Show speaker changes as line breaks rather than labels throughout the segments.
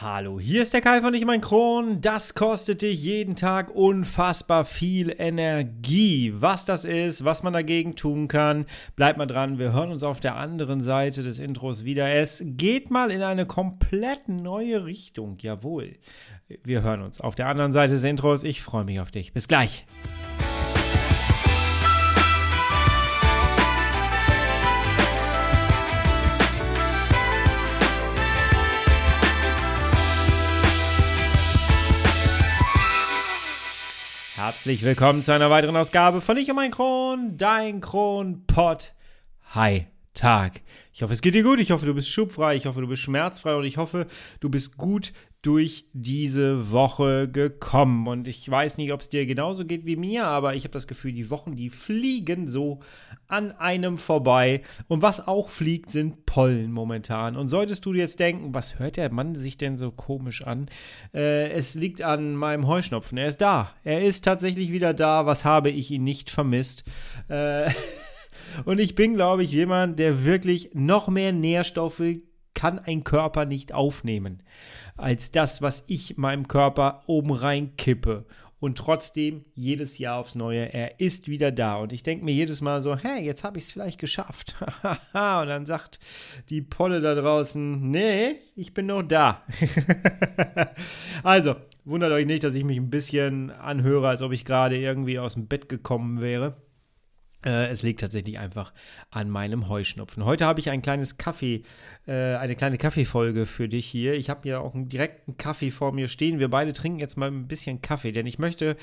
Hallo, hier ist der Kai von Ich mein Kron. Das kostet dich jeden Tag unfassbar viel Energie. Was das ist, was man dagegen tun kann, bleibt mal dran. Wir hören uns auf der anderen Seite des Intros wieder. Es geht mal in eine komplett neue Richtung. Jawohl. Wir hören uns auf der anderen Seite des Intros. Ich freue mich auf dich. Bis gleich. Herzlich willkommen zu einer weiteren Ausgabe von Ich und mein Kron, dein Kronpott. Hi, Tag. Ich hoffe, es geht dir gut. Ich hoffe, du bist schubfrei. Ich hoffe, du bist schmerzfrei. Und ich hoffe, du bist gut durch diese Woche gekommen. Und ich weiß nicht, ob es dir genauso geht wie mir, aber ich habe das Gefühl, die Wochen, die fliegen so an einem vorbei. Und was auch fliegt, sind Pollen momentan. Und solltest du jetzt denken, was hört der Mann sich denn so komisch an? Äh, es liegt an meinem Heuschnupfen. Er ist da. Er ist tatsächlich wieder da. Was habe ich ihn nicht vermisst? Äh, und ich bin, glaube ich, jemand, der wirklich noch mehr Nährstoffe kann ein Körper nicht aufnehmen als das, was ich meinem Körper oben rein kippe. Und trotzdem jedes Jahr aufs Neue, er ist wieder da. Und ich denke mir jedes Mal so, hey, jetzt habe ich es vielleicht geschafft. und dann sagt die Polle da draußen, nee, ich bin noch da. also, wundert euch nicht, dass ich mich ein bisschen anhöre, als ob ich gerade irgendwie aus dem Bett gekommen wäre. Äh, es liegt tatsächlich einfach an meinem Heuschnupfen. Heute habe ich ein kleines Kaffee, äh, eine kleine Kaffeefolge für dich hier. Ich habe ja auch einen direkten Kaffee vor mir stehen. Wir beide trinken jetzt mal ein bisschen Kaffee, denn ich möchte,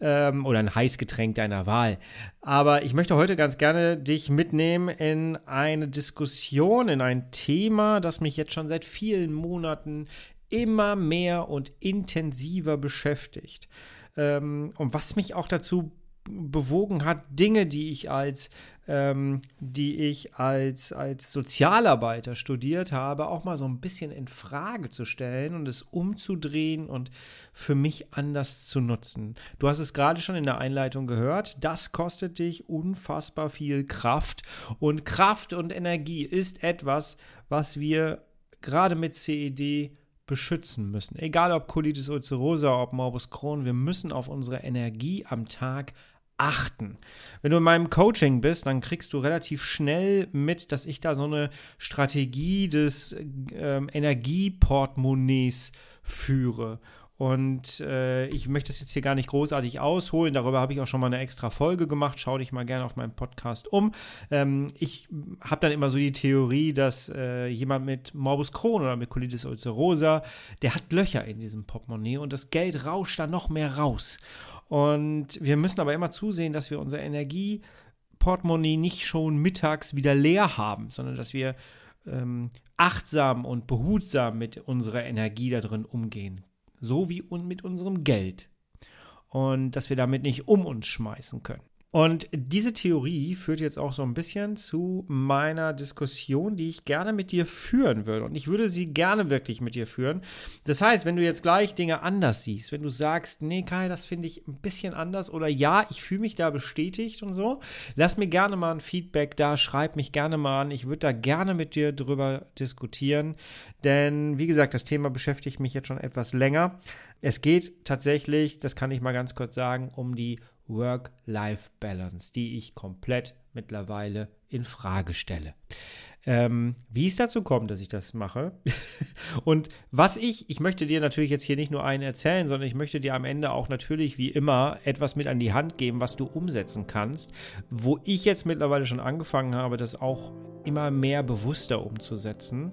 ähm, oder ein Heißgetränk deiner Wahl. Aber ich möchte heute ganz gerne dich mitnehmen in eine Diskussion, in ein Thema, das mich jetzt schon seit vielen Monaten immer mehr und intensiver beschäftigt. Ähm, und was mich auch dazu bewogen hat, Dinge, die ich als, ähm, die ich als, als Sozialarbeiter studiert habe, auch mal so ein bisschen in Frage zu stellen und es umzudrehen und für mich anders zu nutzen. Du hast es gerade schon in der Einleitung gehört, das kostet dich unfassbar viel Kraft und Kraft und Energie ist etwas, was wir gerade mit CED beschützen müssen. Egal ob Colitis ulcerosa, ob Morbus Crohn, wir müssen auf unsere Energie am Tag achten. Wenn du in meinem Coaching bist, dann kriegst du relativ schnell mit, dass ich da so eine Strategie des ähm, Energieportemonnaies führe. Und äh, ich möchte es jetzt hier gar nicht großartig ausholen. Darüber habe ich auch schon mal eine extra Folge gemacht. Schau dich mal gerne auf meinem Podcast um. Ähm, ich habe dann immer so die Theorie, dass äh, jemand mit Morbus Crohn oder mit Colitis ulcerosa, der hat Löcher in diesem Portemonnaie und das Geld rauscht da noch mehr raus. Und wir müssen aber immer zusehen, dass wir unser Energieportemonnaie nicht schon mittags wieder leer haben, sondern dass wir ähm, achtsam und behutsam mit unserer Energie da drin umgehen. So wie mit unserem Geld. Und dass wir damit nicht um uns schmeißen können. Und diese Theorie führt jetzt auch so ein bisschen zu meiner Diskussion, die ich gerne mit dir führen würde. Und ich würde sie gerne wirklich mit dir führen. Das heißt, wenn du jetzt gleich Dinge anders siehst, wenn du sagst, nee, Kai, das finde ich ein bisschen anders oder ja, ich fühle mich da bestätigt und so, lass mir gerne mal ein Feedback da, schreib mich gerne mal an. Ich würde da gerne mit dir drüber diskutieren. Denn, wie gesagt, das Thema beschäftigt mich jetzt schon etwas länger. Es geht tatsächlich, das kann ich mal ganz kurz sagen, um die Work-Life-Balance, die ich komplett mittlerweile in Frage stelle. Ähm, wie es dazu kommt, dass ich das mache. und was ich, ich möchte dir natürlich jetzt hier nicht nur einen erzählen, sondern ich möchte dir am Ende auch natürlich wie immer etwas mit an die Hand geben, was du umsetzen kannst, wo ich jetzt mittlerweile schon angefangen habe, das auch immer mehr bewusster umzusetzen.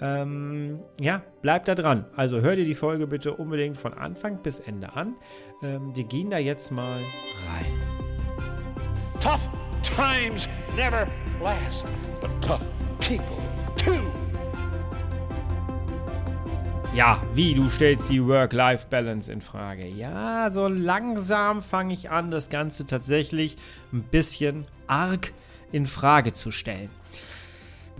Ähm, ja, bleib da dran. Also hör dir die Folge bitte unbedingt von Anfang bis Ende an. Ähm, wir gehen da jetzt mal rein.
Tough times never last, but tough people too.
Ja, wie du stellst die Work-Life-Balance in Frage. Ja, so langsam fange ich an, das Ganze tatsächlich ein bisschen arg in Frage zu stellen.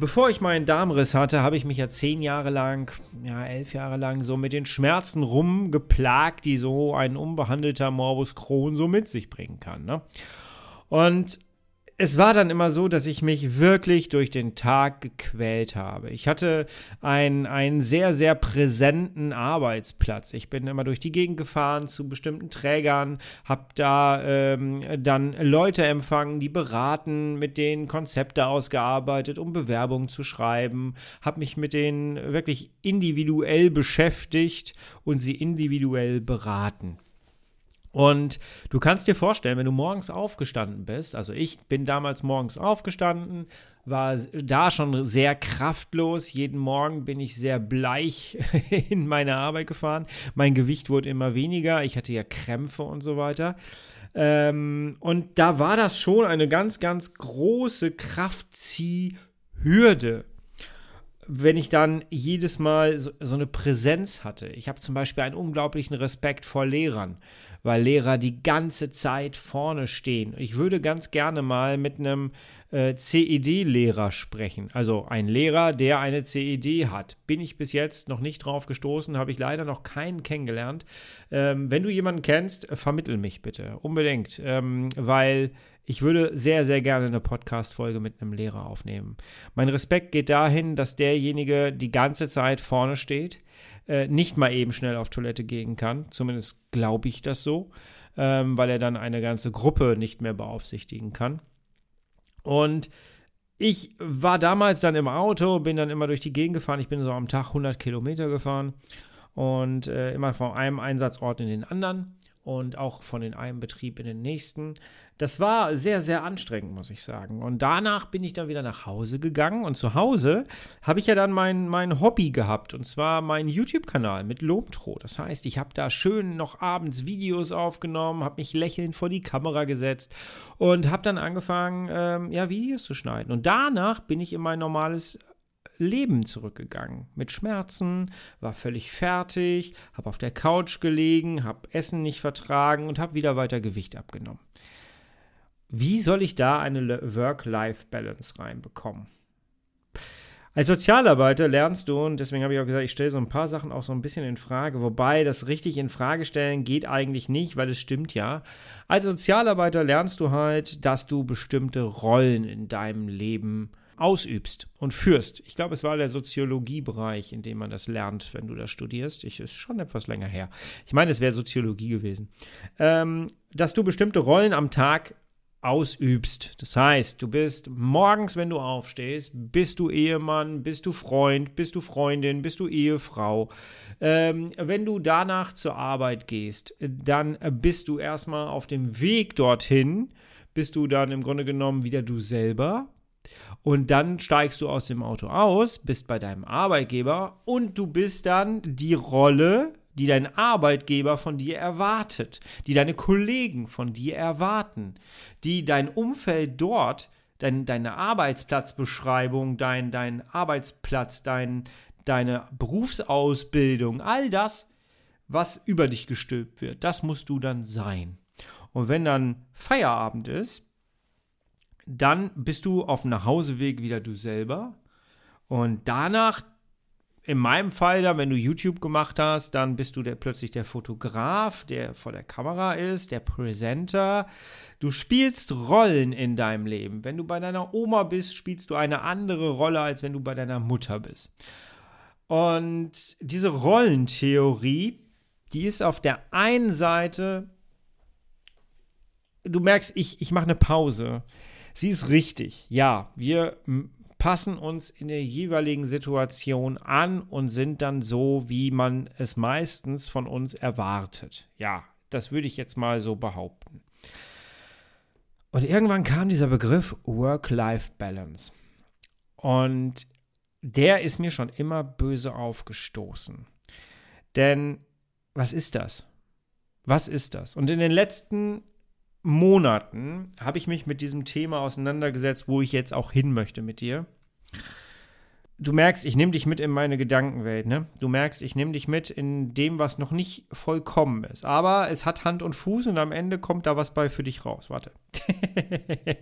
Bevor ich meinen Darmriss hatte, habe ich mich ja zehn Jahre lang, ja, elf Jahre lang so mit den Schmerzen rumgeplagt, die so ein unbehandelter Morbus Crohn so mit sich bringen kann. Ne? Und es war dann immer so, dass ich mich wirklich durch den Tag gequält habe. Ich hatte einen, einen sehr, sehr präsenten Arbeitsplatz. Ich bin immer durch die Gegend gefahren zu bestimmten Trägern, habe da ähm, dann Leute empfangen, die beraten, mit denen Konzepte ausgearbeitet, um Bewerbungen zu schreiben, habe mich mit denen wirklich individuell beschäftigt und sie individuell beraten. Und du kannst dir vorstellen, wenn du morgens aufgestanden bist, also ich bin damals morgens aufgestanden, war da schon sehr kraftlos. Jeden Morgen bin ich sehr bleich in meine Arbeit gefahren. Mein Gewicht wurde immer weniger. Ich hatte ja Krämpfe und so weiter. Ähm, und da war das schon eine ganz, ganz große Kraftziehhürde wenn ich dann jedes Mal so, so eine Präsenz hatte. Ich habe zum Beispiel einen unglaublichen Respekt vor Lehrern weil Lehrer die ganze Zeit vorne stehen. Ich würde ganz gerne mal mit einem äh, CED-Lehrer sprechen. Also ein Lehrer, der eine CED hat. Bin ich bis jetzt noch nicht drauf gestoßen, habe ich leider noch keinen kennengelernt. Ähm, wenn du jemanden kennst, vermittel mich bitte. Unbedingt. Ähm, weil ich würde sehr, sehr gerne eine Podcast-Folge mit einem Lehrer aufnehmen. Mein Respekt geht dahin, dass derjenige die ganze Zeit vorne steht äh, nicht mal eben schnell auf Toilette gehen kann. Zumindest glaube ich das so, ähm, weil er dann eine ganze Gruppe nicht mehr beaufsichtigen kann. Und ich war damals dann im Auto, bin dann immer durch die Gegend gefahren. Ich bin so am Tag 100 Kilometer gefahren und äh, immer von einem Einsatzort in den anderen und auch von den einem Betrieb in den nächsten. Das war sehr, sehr anstrengend, muss ich sagen. Und danach bin ich dann wieder nach Hause gegangen. Und zu Hause habe ich ja dann mein, mein Hobby gehabt. Und zwar meinen YouTube-Kanal mit Lomtro. Das heißt, ich habe da schön noch abends Videos aufgenommen, habe mich lächelnd vor die Kamera gesetzt und habe dann angefangen, ähm, ja, Videos zu schneiden. Und danach bin ich in mein normales Leben zurückgegangen. Mit Schmerzen, war völlig fertig, habe auf der Couch gelegen, habe Essen nicht vertragen und habe wieder weiter Gewicht abgenommen. Wie soll ich da eine Work-Life-Balance reinbekommen? Als Sozialarbeiter lernst du, und deswegen habe ich auch gesagt, ich stelle so ein paar Sachen auch so ein bisschen in Frage, wobei das richtig in Frage stellen geht eigentlich nicht, weil es stimmt ja. Als Sozialarbeiter lernst du halt, dass du bestimmte Rollen in deinem Leben ausübst und führst. Ich glaube, es war der Soziologiebereich, in dem man das lernt, wenn du das studierst. Ich ist schon etwas länger her. Ich meine, es wäre Soziologie gewesen. Ähm, dass du bestimmte Rollen am Tag ausübst. Das heißt, du bist morgens, wenn du aufstehst, bist du Ehemann, bist du Freund, bist du Freundin, bist du Ehefrau. Ähm, wenn du danach zur Arbeit gehst, dann bist du erstmal auf dem Weg dorthin, bist du dann im Grunde genommen wieder du selber. Und dann steigst du aus dem Auto aus, bist bei deinem Arbeitgeber und du bist dann die Rolle, die dein Arbeitgeber von dir erwartet, die deine Kollegen von dir erwarten, die dein Umfeld dort, dein, deine Arbeitsplatzbeschreibung, dein, dein Arbeitsplatz, dein, deine Berufsausbildung, all das, was über dich gestülpt wird, das musst du dann sein. Und wenn dann Feierabend ist, dann bist du auf dem Nachhauseweg wieder du selber. Und danach in meinem Fall dann, wenn du YouTube gemacht hast, dann bist du der, plötzlich der Fotograf, der vor der Kamera ist, der Presenter. Du spielst Rollen in deinem Leben. Wenn du bei deiner Oma bist, spielst du eine andere Rolle, als wenn du bei deiner Mutter bist. Und diese Rollentheorie, die ist auf der einen Seite, du merkst, ich, ich mache eine Pause. Sie ist richtig. Ja, wir passen uns in der jeweiligen Situation an und sind dann so, wie man es meistens von uns erwartet. Ja, das würde ich jetzt mal so behaupten. Und irgendwann kam dieser Begriff Work-Life-Balance. Und der ist mir schon immer böse aufgestoßen. Denn was ist das? Was ist das? Und in den letzten Monaten habe ich mich mit diesem Thema auseinandergesetzt, wo ich jetzt auch hin möchte mit dir. Du merkst, ich nehme dich mit in meine Gedankenwelt, ne? Du merkst, ich nehme dich mit in dem, was noch nicht vollkommen ist. Aber es hat Hand und Fuß und am Ende kommt da was bei für dich raus. Warte.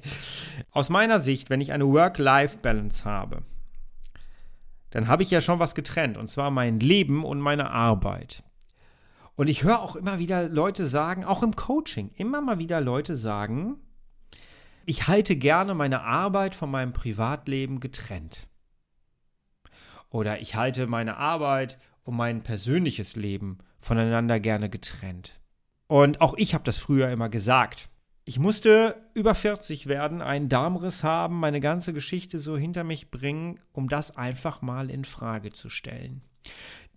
Aus meiner Sicht, wenn ich eine Work-Life-Balance habe, dann habe ich ja schon was getrennt. Und zwar mein Leben und meine Arbeit. Und ich höre auch immer wieder Leute sagen, auch im Coaching, immer mal wieder Leute sagen, ich halte gerne meine Arbeit von meinem Privatleben getrennt. Oder ich halte meine Arbeit und mein persönliches Leben voneinander gerne getrennt. Und auch ich habe das früher immer gesagt. Ich musste über 40 werden, einen Darmriss haben, meine ganze Geschichte so hinter mich bringen, um das einfach mal in Frage zu stellen.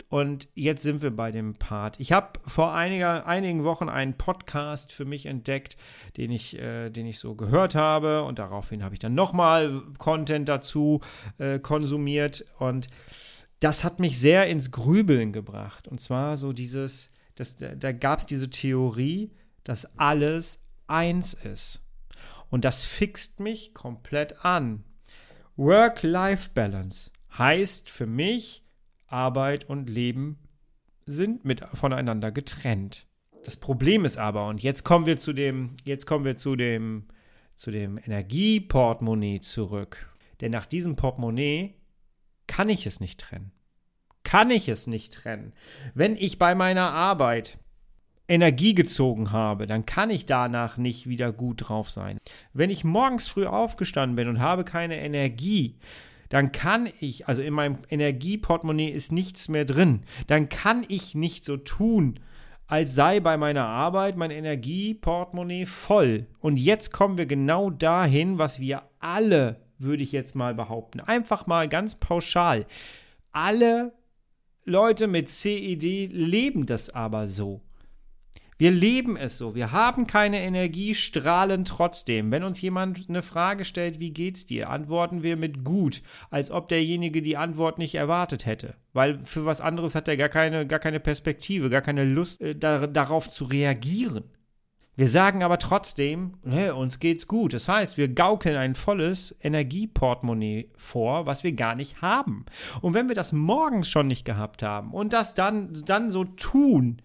Und jetzt sind wir bei dem Part. Ich habe vor einiger, einigen Wochen einen Podcast für mich entdeckt, den ich, äh, den ich so gehört habe. Und daraufhin habe ich dann nochmal Content dazu äh, konsumiert. Und das hat mich sehr ins Grübeln gebracht. Und zwar so dieses, das, da gab es diese Theorie, dass alles eins ist. Und das fixt mich komplett an. Work-Life-Balance heißt für mich, Arbeit und Leben sind mit voneinander getrennt. Das Problem ist aber, und jetzt kommen wir zu dem, jetzt kommen wir zu dem, zu dem Energieportemonnaie zurück. Denn nach diesem Portemonnaie kann ich es nicht trennen. Kann ich es nicht trennen. Wenn ich bei meiner Arbeit Energie gezogen habe, dann kann ich danach nicht wieder gut drauf sein. Wenn ich morgens früh aufgestanden bin und habe keine Energie, dann kann ich, also in meinem Energieportemonnaie ist nichts mehr drin, dann kann ich nicht so tun, als sei bei meiner Arbeit mein Energieportemonnaie voll. Und jetzt kommen wir genau dahin, was wir alle, würde ich jetzt mal behaupten, einfach mal ganz pauschal, alle Leute mit CED leben das aber so. Wir leben es so. Wir haben keine Energie, strahlen trotzdem. Wenn uns jemand eine Frage stellt, wie geht's dir, antworten wir mit gut, als ob derjenige die Antwort nicht erwartet hätte. Weil für was anderes hat er gar keine, gar keine Perspektive, gar keine Lust, äh, da, darauf zu reagieren. Wir sagen aber trotzdem, hey, uns geht's gut. Das heißt, wir gaukeln ein volles Energieportemonnaie vor, was wir gar nicht haben. Und wenn wir das morgens schon nicht gehabt haben und das dann, dann so tun,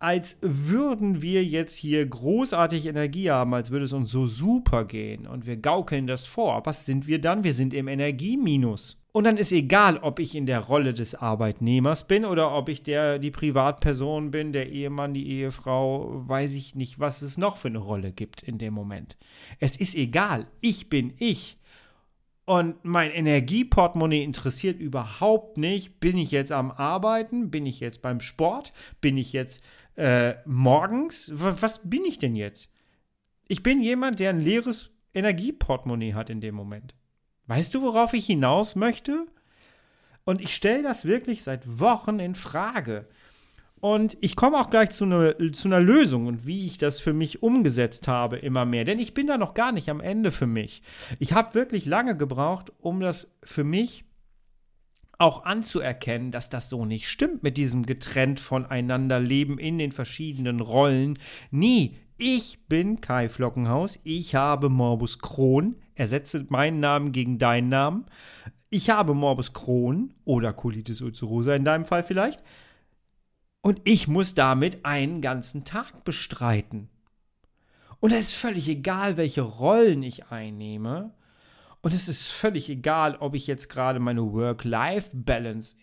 als würden wir jetzt hier großartig Energie haben, als würde es uns so super gehen und wir gaukeln das vor. Was sind wir dann? Wir sind im Energieminus. Und dann ist egal, ob ich in der Rolle des Arbeitnehmers bin oder ob ich der die Privatperson bin, der Ehemann, die Ehefrau, weiß ich nicht, was es noch für eine Rolle gibt in dem Moment. Es ist egal, ich bin ich. Und mein Energieportemonnaie interessiert überhaupt nicht, bin ich jetzt am Arbeiten, bin ich jetzt beim Sport, bin ich jetzt äh, morgens, was bin ich denn jetzt? Ich bin jemand, der ein leeres Energieportemonnaie hat in dem Moment. Weißt du, worauf ich hinaus möchte? Und ich stelle das wirklich seit Wochen in Frage. Und ich komme auch gleich zu, ne, zu einer Lösung und wie ich das für mich umgesetzt habe, immer mehr. Denn ich bin da noch gar nicht am Ende für mich. Ich habe wirklich lange gebraucht, um das für mich auch anzuerkennen, dass das so nicht stimmt mit diesem getrennt voneinander Leben in den verschiedenen Rollen. Nie. Ich bin Kai Flockenhaus. Ich habe Morbus Crohn. Ersetze meinen Namen gegen deinen Namen. Ich habe Morbus Crohn oder Colitis ulcerosa in deinem Fall vielleicht. Und ich muss damit einen ganzen Tag bestreiten. Und es ist völlig egal, welche Rollen ich einnehme. Und es ist völlig egal, ob ich jetzt gerade meine Work-Life-Balance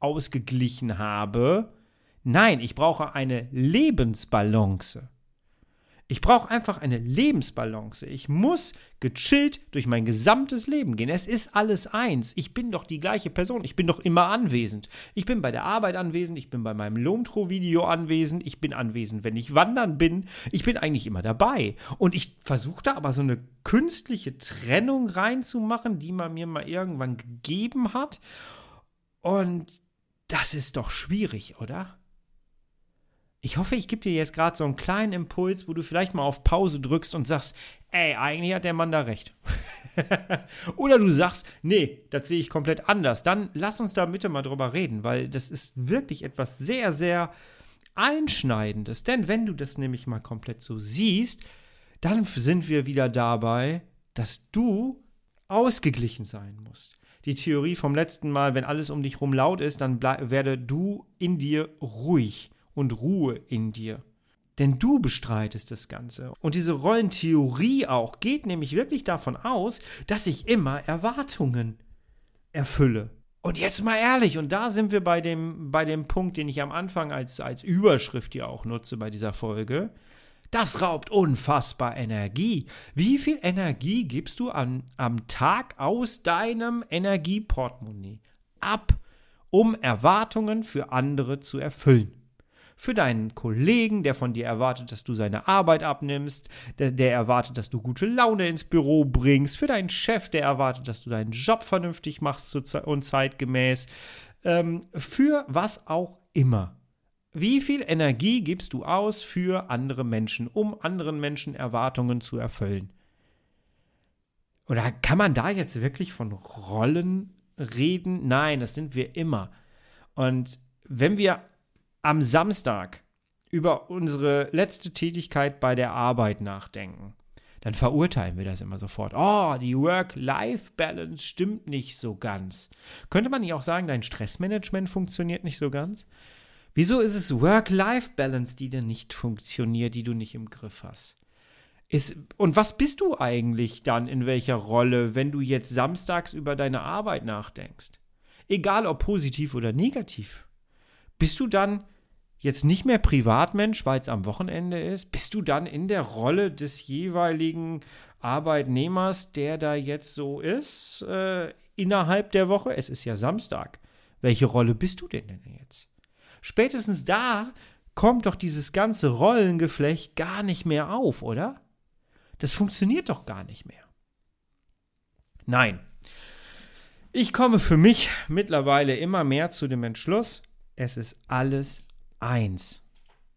ausgeglichen habe. Nein, ich brauche eine Lebensbalance. Ich brauche einfach eine Lebensbalance. Ich muss gechillt durch mein gesamtes Leben gehen. Es ist alles eins. Ich bin doch die gleiche Person. Ich bin doch immer anwesend. Ich bin bei der Arbeit anwesend. Ich bin bei meinem Lomtro-Video anwesend. Ich bin anwesend, wenn ich wandern bin. Ich bin eigentlich immer dabei. Und ich versuche da aber so eine künstliche Trennung reinzumachen, die man mir mal irgendwann gegeben hat. Und das ist doch schwierig, oder? Ich hoffe, ich gebe dir jetzt gerade so einen kleinen Impuls, wo du vielleicht mal auf Pause drückst und sagst, ey, eigentlich hat der Mann da recht. Oder du sagst, nee, das sehe ich komplett anders. Dann lass uns da bitte mal drüber reden, weil das ist wirklich etwas sehr, sehr Einschneidendes. Denn wenn du das nämlich mal komplett so siehst, dann sind wir wieder dabei, dass du ausgeglichen sein musst. Die Theorie vom letzten Mal, wenn alles um dich herum laut ist, dann werde du in dir ruhig und Ruhe in dir. Denn du bestreitest das Ganze. Und diese Rollentheorie auch geht nämlich wirklich davon aus, dass ich immer Erwartungen erfülle. Und jetzt mal ehrlich, und da sind wir bei dem, bei dem Punkt, den ich am Anfang als, als Überschrift hier auch nutze bei dieser Folge. Das raubt unfassbar Energie. Wie viel Energie gibst du an, am Tag aus deinem Energieportemonnaie ab, um Erwartungen für andere zu erfüllen? Für deinen Kollegen, der von dir erwartet, dass du seine Arbeit abnimmst, der, der erwartet, dass du gute Laune ins Büro bringst, für deinen Chef, der erwartet, dass du deinen Job vernünftig machst und zeitgemäß, ähm, für was auch immer. Wie viel Energie gibst du aus für andere Menschen, um anderen Menschen Erwartungen zu erfüllen? Oder kann man da jetzt wirklich von Rollen reden? Nein, das sind wir immer. Und wenn wir am Samstag über unsere letzte Tätigkeit bei der Arbeit nachdenken, dann verurteilen wir das immer sofort. Oh, die Work-Life-Balance stimmt nicht so ganz. Könnte man nicht auch sagen, dein Stressmanagement funktioniert nicht so ganz? Wieso ist es Work-Life-Balance, die dir nicht funktioniert, die du nicht im Griff hast? Ist, und was bist du eigentlich dann in welcher Rolle, wenn du jetzt samstags über deine Arbeit nachdenkst? Egal ob positiv oder negativ. Bist du dann jetzt nicht mehr Privatmensch, weil es am Wochenende ist, bist du dann in der Rolle des jeweiligen Arbeitnehmers, der da jetzt so ist, äh, innerhalb der Woche? Es ist ja Samstag. Welche Rolle bist du denn denn jetzt? Spätestens da kommt doch dieses ganze Rollengeflecht gar nicht mehr auf, oder? Das funktioniert doch gar nicht mehr. Nein. Ich komme für mich mittlerweile immer mehr zu dem Entschluss, es ist alles eins.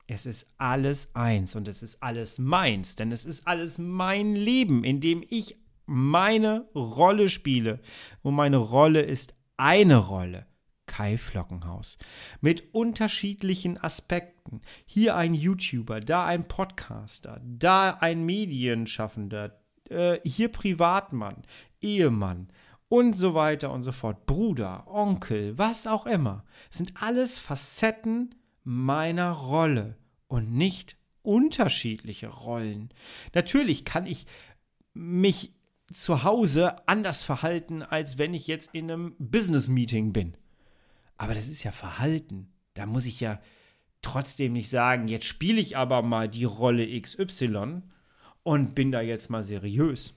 Es ist alles eins und es ist alles meins, denn es ist alles mein Leben, in dem ich meine Rolle spiele. Und meine Rolle ist eine Rolle. Kai Flockenhaus. Mit unterschiedlichen Aspekten. Hier ein YouTuber, da ein Podcaster, da ein Medienschaffender, äh, hier Privatmann, Ehemann und so weiter und so fort. Bruder, Onkel, was auch immer. Das sind alles Facetten meiner Rolle und nicht unterschiedliche Rollen. Natürlich kann ich mich zu Hause anders verhalten, als wenn ich jetzt in einem Business-Meeting bin. Aber das ist ja Verhalten. Da muss ich ja trotzdem nicht sagen, jetzt spiele ich aber mal die Rolle XY und bin da jetzt mal seriös.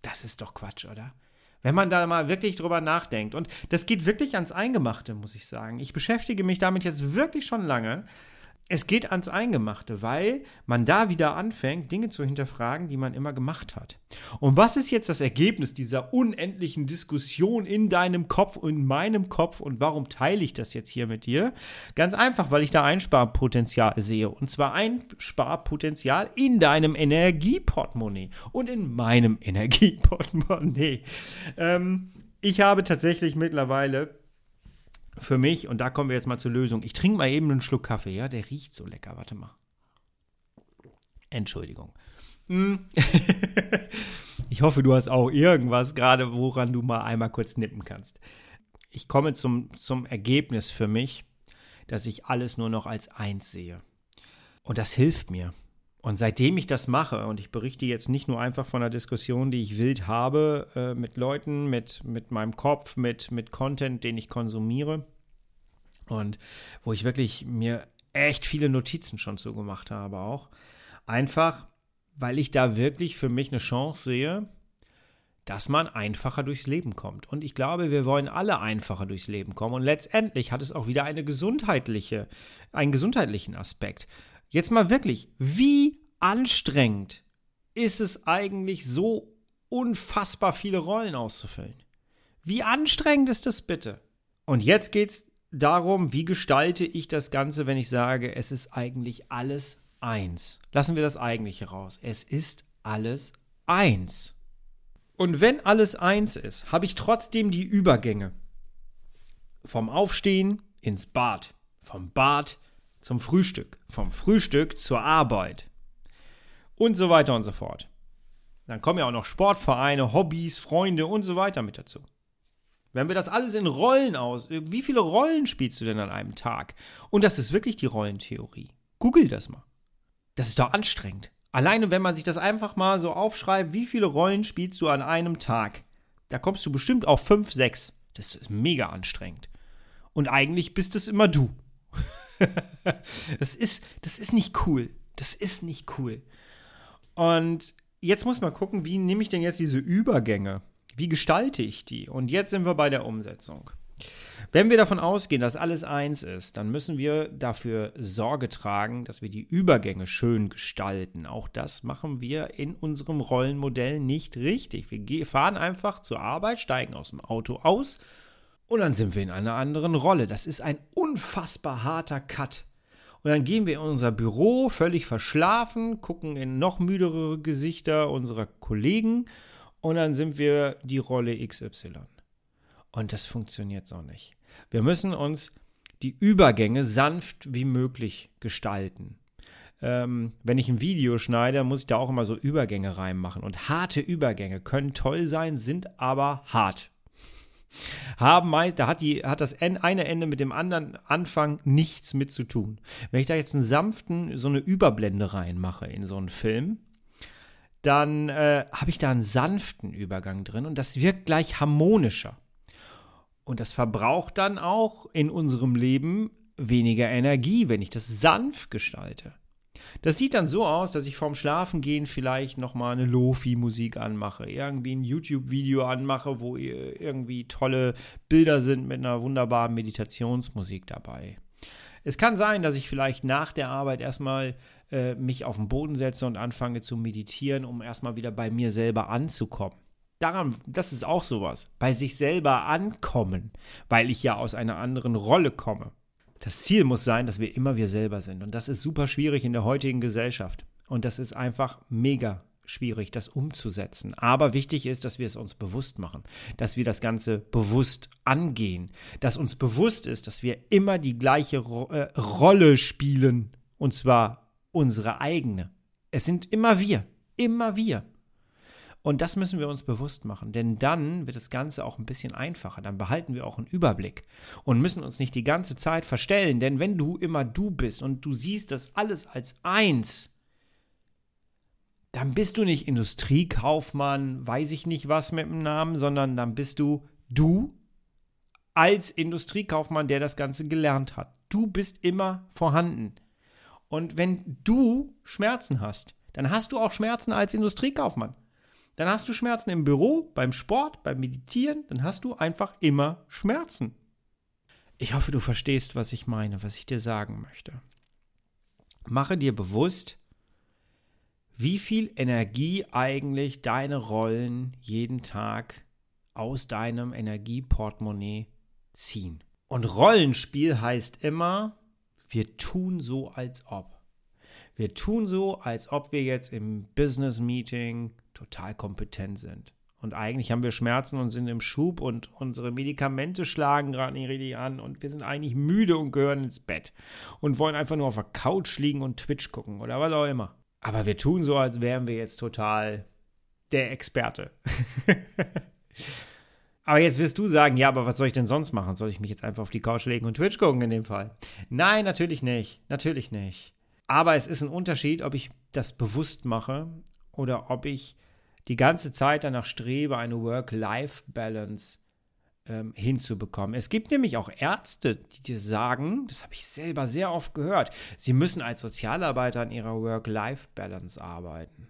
Das ist doch Quatsch, oder? Wenn man da mal wirklich drüber nachdenkt. Und das geht wirklich ans Eingemachte, muss ich sagen. Ich beschäftige mich damit jetzt wirklich schon lange es geht ans Eingemachte, weil man da wieder anfängt, Dinge zu hinterfragen, die man immer gemacht hat. Und was ist jetzt das Ergebnis dieser unendlichen Diskussion in deinem Kopf und in meinem Kopf und warum teile ich das jetzt hier mit dir? Ganz einfach, weil ich da Einsparpotenzial sehe. Und zwar Einsparpotenzial in deinem Energieportemonnaie und in meinem Energieportemonnaie. Ähm, ich habe tatsächlich mittlerweile für mich, und da kommen wir jetzt mal zur Lösung, ich trinke mal eben einen Schluck Kaffee, ja, der riecht so lecker, warte mal. Entschuldigung. Hm. ich hoffe, du hast auch irgendwas gerade, woran du mal einmal kurz nippen kannst. Ich komme zum, zum Ergebnis für mich, dass ich alles nur noch als eins sehe. Und das hilft mir. Und seitdem ich das mache, und ich berichte jetzt nicht nur einfach von einer Diskussion, die ich wild habe äh, mit Leuten, mit, mit meinem Kopf, mit, mit Content, den ich konsumiere, und wo ich wirklich mir echt viele Notizen schon so gemacht habe auch. Einfach, weil ich da wirklich für mich eine Chance sehe, dass man einfacher durchs Leben kommt. Und ich glaube, wir wollen alle einfacher durchs Leben kommen. Und letztendlich hat es auch wieder eine gesundheitliche, einen gesundheitlichen Aspekt. Jetzt mal wirklich, wie anstrengend ist es eigentlich so unfassbar viele Rollen auszufüllen? Wie anstrengend ist das bitte? Und jetzt geht es darum, wie gestalte ich das Ganze, wenn ich sage, es ist eigentlich alles eins. Lassen wir das eigentliche raus. Es ist alles eins. Und wenn alles eins ist, habe ich trotzdem die Übergänge. Vom Aufstehen ins Bad, vom Bad zum Frühstück, vom Frühstück zur Arbeit und so weiter und so fort. Dann kommen ja auch noch Sportvereine, Hobbys, Freunde und so weiter mit dazu. Wenn wir das alles in Rollen aus, wie viele Rollen spielst du denn an einem Tag? Und das ist wirklich die Rollentheorie. Google das mal. Das ist doch anstrengend. Alleine, wenn man sich das einfach mal so aufschreibt, wie viele Rollen spielst du an einem Tag? Da kommst du bestimmt auf fünf, sechs. Das ist mega anstrengend. Und eigentlich bist es immer du. das, ist, das ist nicht cool. Das ist nicht cool. Und jetzt muss man gucken, wie nehme ich denn jetzt diese Übergänge? Wie gestalte ich die? Und jetzt sind wir bei der Umsetzung. Wenn wir davon ausgehen, dass alles eins ist, dann müssen wir dafür Sorge tragen, dass wir die Übergänge schön gestalten. Auch das machen wir in unserem Rollenmodell nicht richtig. Wir fahren einfach zur Arbeit, steigen aus dem Auto aus und dann sind wir in einer anderen Rolle. Das ist ein unfassbar harter Cut. Und dann gehen wir in unser Büro völlig verschlafen, gucken in noch müdere Gesichter unserer Kollegen und dann sind wir die Rolle XY. Und das funktioniert so nicht. Wir müssen uns die Übergänge sanft wie möglich gestalten. Ähm, wenn ich ein Video schneide, muss ich da auch immer so Übergänge reinmachen. Und harte Übergänge können toll sein, sind aber hart. Haben meist, da hat, die, hat das eine Ende mit dem anderen Anfang nichts mit zu tun. Wenn ich da jetzt einen sanften, so eine Überblende reinmache in so einen Film, dann äh, habe ich da einen sanften Übergang drin und das wirkt gleich harmonischer. Und das verbraucht dann auch in unserem Leben weniger Energie, wenn ich das sanft gestalte. Das sieht dann so aus, dass ich vorm Schlafengehen vielleicht nochmal eine Lofi-Musik anmache, irgendwie ein YouTube-Video anmache, wo irgendwie tolle Bilder sind mit einer wunderbaren Meditationsmusik dabei. Es kann sein, dass ich vielleicht nach der Arbeit erstmal äh, mich auf den Boden setze und anfange zu meditieren, um erstmal wieder bei mir selber anzukommen daran, das ist auch sowas, bei sich selber ankommen, weil ich ja aus einer anderen Rolle komme. Das Ziel muss sein, dass wir immer wir selber sind. Und das ist super schwierig in der heutigen Gesellschaft. Und das ist einfach mega schwierig, das umzusetzen. Aber wichtig ist, dass wir es uns bewusst machen, dass wir das Ganze bewusst angehen, dass uns bewusst ist, dass wir immer die gleiche Ro äh, Rolle spielen. Und zwar unsere eigene. Es sind immer wir. Immer wir. Und das müssen wir uns bewusst machen, denn dann wird das Ganze auch ein bisschen einfacher. Dann behalten wir auch einen Überblick und müssen uns nicht die ganze Zeit verstellen, denn wenn du immer du bist und du siehst das alles als eins, dann bist du nicht Industriekaufmann, weiß ich nicht was mit dem Namen, sondern dann bist du du als Industriekaufmann, der das Ganze gelernt hat. Du bist immer vorhanden. Und wenn du Schmerzen hast, dann hast du auch Schmerzen als Industriekaufmann. Dann hast du Schmerzen im Büro, beim Sport, beim Meditieren, dann hast du einfach immer Schmerzen. Ich hoffe, du verstehst, was ich meine, was ich dir sagen möchte. Mache dir bewusst, wie viel Energie eigentlich deine Rollen jeden Tag aus deinem Energieportemonnaie ziehen. Und Rollenspiel heißt immer, wir tun so, als ob. Wir tun so, als ob wir jetzt im Business Meeting total kompetent sind. Und eigentlich haben wir Schmerzen und sind im Schub und unsere Medikamente schlagen gerade nicht richtig an und wir sind eigentlich müde und gehören ins Bett und wollen einfach nur auf der Couch liegen und Twitch gucken oder was auch immer. Aber wir tun so, als wären wir jetzt total der Experte. aber jetzt wirst du sagen, ja, aber was soll ich denn sonst machen? Soll ich mich jetzt einfach auf die Couch legen und Twitch gucken in dem Fall? Nein, natürlich nicht. Natürlich nicht. Aber es ist ein Unterschied, ob ich das bewusst mache oder ob ich die ganze Zeit danach strebe, eine Work-Life-Balance ähm, hinzubekommen. Es gibt nämlich auch Ärzte, die dir sagen, das habe ich selber sehr oft gehört, sie müssen als Sozialarbeiter an ihrer Work-Life-Balance arbeiten.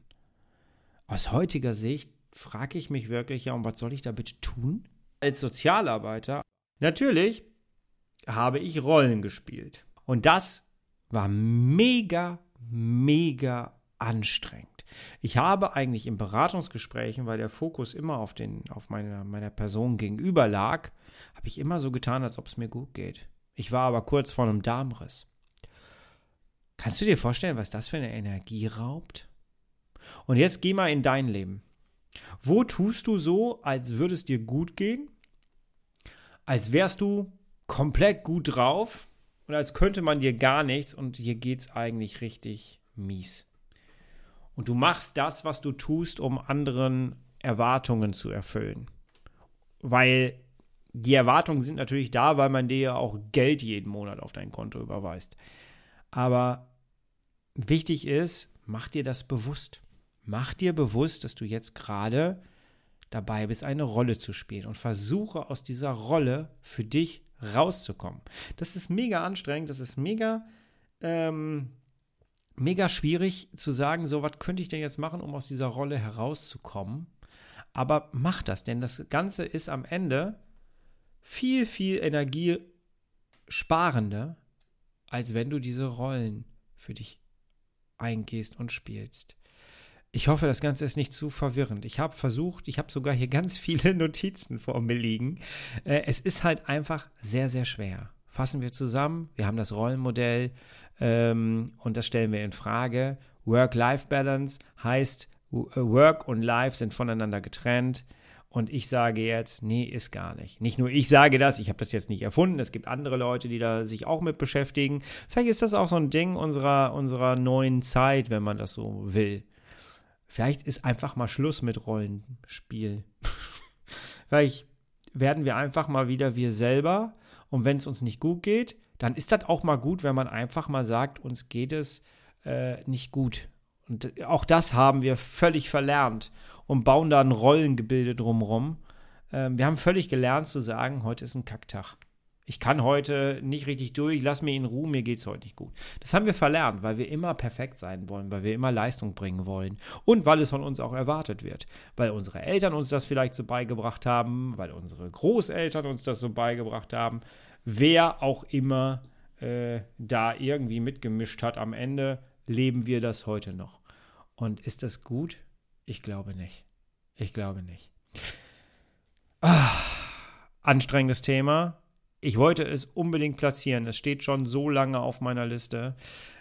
Aus heutiger Sicht frage ich mich wirklich, ja, und was soll ich da bitte tun? Als Sozialarbeiter, natürlich habe ich Rollen gespielt. Und das war mega, mega anstrengend. Ich habe eigentlich in Beratungsgesprächen, weil der Fokus immer auf, den, auf meine, meiner Person gegenüber lag, habe ich immer so getan, als ob es mir gut geht. Ich war aber kurz vor einem Darmriss. Kannst du dir vorstellen, was das für eine Energie raubt? Und jetzt geh mal in dein Leben. Wo tust du so, als würde es dir gut gehen? Als wärst du komplett gut drauf und als könnte man dir gar nichts und dir geht es eigentlich richtig mies. Und du machst das, was du tust, um anderen Erwartungen zu erfüllen. Weil die Erwartungen sind natürlich da, weil man dir ja auch Geld jeden Monat auf dein Konto überweist. Aber wichtig ist, mach dir das bewusst. Mach dir bewusst, dass du jetzt gerade dabei bist, eine Rolle zu spielen und versuche aus dieser Rolle für dich rauszukommen. Das ist mega anstrengend, das ist mega ähm, mega schwierig zu sagen, so was könnte ich denn jetzt machen, um aus dieser Rolle herauszukommen. Aber mach das, denn das Ganze ist am Ende viel, viel energiesparender, als wenn du diese Rollen für dich eingehst und spielst. Ich hoffe, das Ganze ist nicht zu verwirrend. Ich habe versucht, ich habe sogar hier ganz viele Notizen vor mir liegen. Äh, es ist halt einfach sehr, sehr schwer. Fassen wir zusammen, wir haben das Rollenmodell ähm, und das stellen wir in Frage. Work-Life-Balance heißt, äh, Work und Life sind voneinander getrennt. Und ich sage jetzt, nee, ist gar nicht. Nicht nur ich sage das, ich habe das jetzt nicht erfunden. Es gibt andere Leute, die da sich auch mit beschäftigen. Vielleicht ist das auch so ein Ding unserer, unserer neuen Zeit, wenn man das so will. Vielleicht ist einfach mal Schluss mit Rollenspiel. Vielleicht werden wir einfach mal wieder wir selber. Und wenn es uns nicht gut geht, dann ist das auch mal gut, wenn man einfach mal sagt, uns geht es äh, nicht gut. Und auch das haben wir völlig verlernt und bauen da ein Rollengebilde drumherum. Ähm, wir haben völlig gelernt zu sagen, heute ist ein Kacktag ich kann heute nicht richtig durch, lass mir in Ruhe, mir geht es heute nicht gut. Das haben wir verlernt, weil wir immer perfekt sein wollen, weil wir immer Leistung bringen wollen und weil es von uns auch erwartet wird. Weil unsere Eltern uns das vielleicht so beigebracht haben, weil unsere Großeltern uns das so beigebracht haben. Wer auch immer äh, da irgendwie mitgemischt hat, am Ende leben wir das heute noch. Und ist das gut? Ich glaube nicht. Ich glaube nicht. Ah, anstrengendes Thema ich wollte es unbedingt platzieren. Es steht schon so lange auf meiner Liste.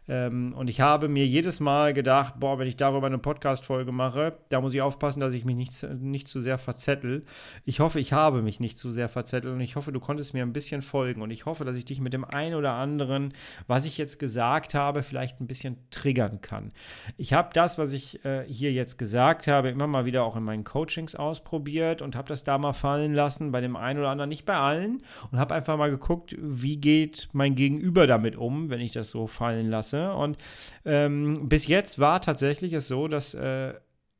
Ähm, und ich habe mir jedes Mal gedacht, boah, wenn ich darüber eine Podcast-Folge mache, da muss ich aufpassen, dass ich mich nicht, nicht zu sehr verzettel. Ich hoffe, ich habe mich nicht zu sehr verzettelt und ich hoffe, du konntest mir ein bisschen folgen und ich hoffe, dass ich dich mit dem einen oder anderen, was ich jetzt gesagt habe, vielleicht ein bisschen triggern kann. Ich habe das, was ich äh, hier jetzt gesagt habe, immer mal wieder auch in meinen Coachings ausprobiert und habe das da mal fallen lassen, bei dem einen oder anderen, nicht bei allen und habe einfach mal geguckt, wie geht mein Gegenüber damit um, wenn ich das so fallen lasse. Und ähm, bis jetzt war tatsächlich es so, dass äh,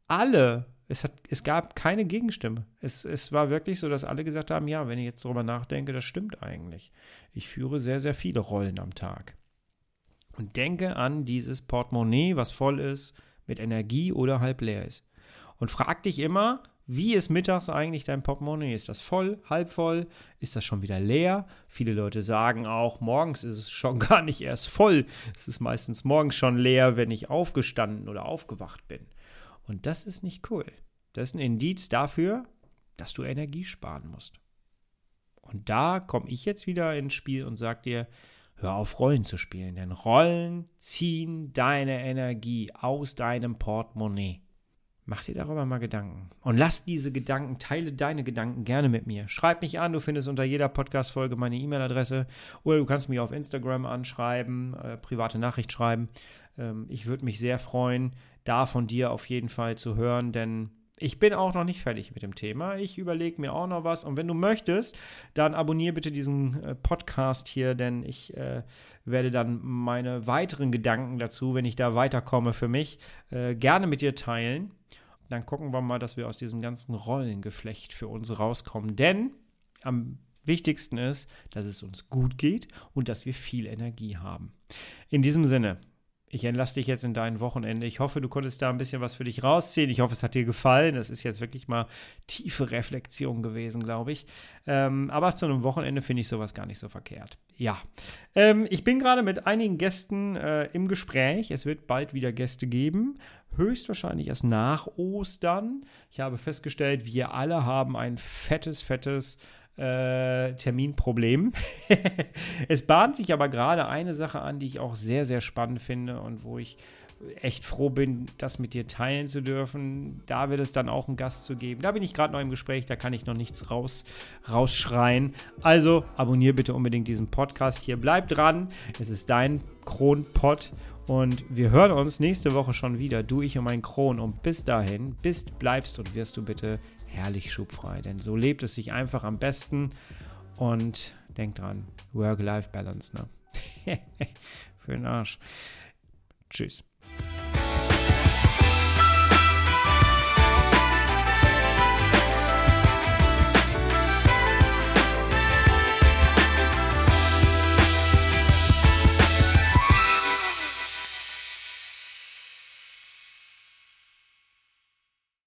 alle, es, hat, es gab keine Gegenstimme. Es, es war wirklich so, dass alle gesagt haben, ja, wenn ich jetzt darüber nachdenke, das stimmt eigentlich. Ich führe sehr, sehr viele Rollen am Tag. Und denke an dieses Portemonnaie, was voll ist, mit Energie oder halb leer ist. Und frag dich immer, wie ist mittags eigentlich dein Portemonnaie? Ist das voll, halb voll? Ist das schon wieder leer? Viele Leute sagen auch, morgens ist es schon gar nicht erst voll. Es ist meistens morgens schon leer, wenn ich aufgestanden oder aufgewacht bin. Und das ist nicht cool. Das ist ein Indiz dafür, dass du Energie sparen musst. Und da komme ich jetzt wieder ins Spiel und sage dir, hör auf Rollen zu spielen, denn Rollen ziehen deine Energie aus deinem Portemonnaie. Mach dir darüber mal Gedanken. Und lass diese Gedanken, teile deine Gedanken gerne mit mir. Schreib mich an, du findest unter jeder Podcast-Folge meine E-Mail-Adresse oder du kannst mich auf Instagram anschreiben, äh, private Nachricht schreiben. Ähm, ich würde mich sehr freuen, da von dir auf jeden Fall zu hören, denn ich bin auch noch nicht fertig mit dem Thema. Ich überlege mir auch noch was. Und wenn du möchtest, dann abonniere bitte diesen äh, Podcast hier, denn ich äh, werde dann meine weiteren Gedanken dazu, wenn ich da weiterkomme für mich, äh, gerne mit dir teilen. Dann gucken wir mal, dass wir aus diesem ganzen Rollengeflecht für uns rauskommen. Denn am wichtigsten ist, dass es uns gut geht und dass wir viel Energie haben. In diesem Sinne, ich entlasse dich jetzt in dein Wochenende. Ich hoffe, du konntest da ein bisschen was für dich rausziehen. Ich hoffe, es hat dir gefallen. Das ist jetzt wirklich mal tiefe Reflexion gewesen, glaube ich. Ähm, aber zu einem Wochenende finde ich sowas gar nicht so verkehrt. Ja, ähm, ich bin gerade mit einigen Gästen äh, im Gespräch. Es wird bald wieder Gäste geben. Höchstwahrscheinlich erst nach Ostern. Ich habe festgestellt, wir alle haben ein fettes, fettes äh, Terminproblem. es bahnt sich aber gerade eine Sache an, die ich auch sehr, sehr spannend finde und wo ich echt froh bin, das mit dir teilen zu dürfen. Da wird es dann auch einen Gast zu geben. Da bin ich gerade noch im Gespräch, da kann ich noch nichts raus, rausschreien. Also abonniere bitte unbedingt diesen Podcast hier. Bleib dran, es ist dein Kronpott. Und wir hören uns nächste Woche schon wieder, du, ich und mein Kron. Und bis dahin, bist, bleibst und wirst du bitte herrlich schubfrei. Denn so lebt es sich einfach am besten. Und denk dran, Work-Life-Balance, ne? Für den Arsch. Tschüss.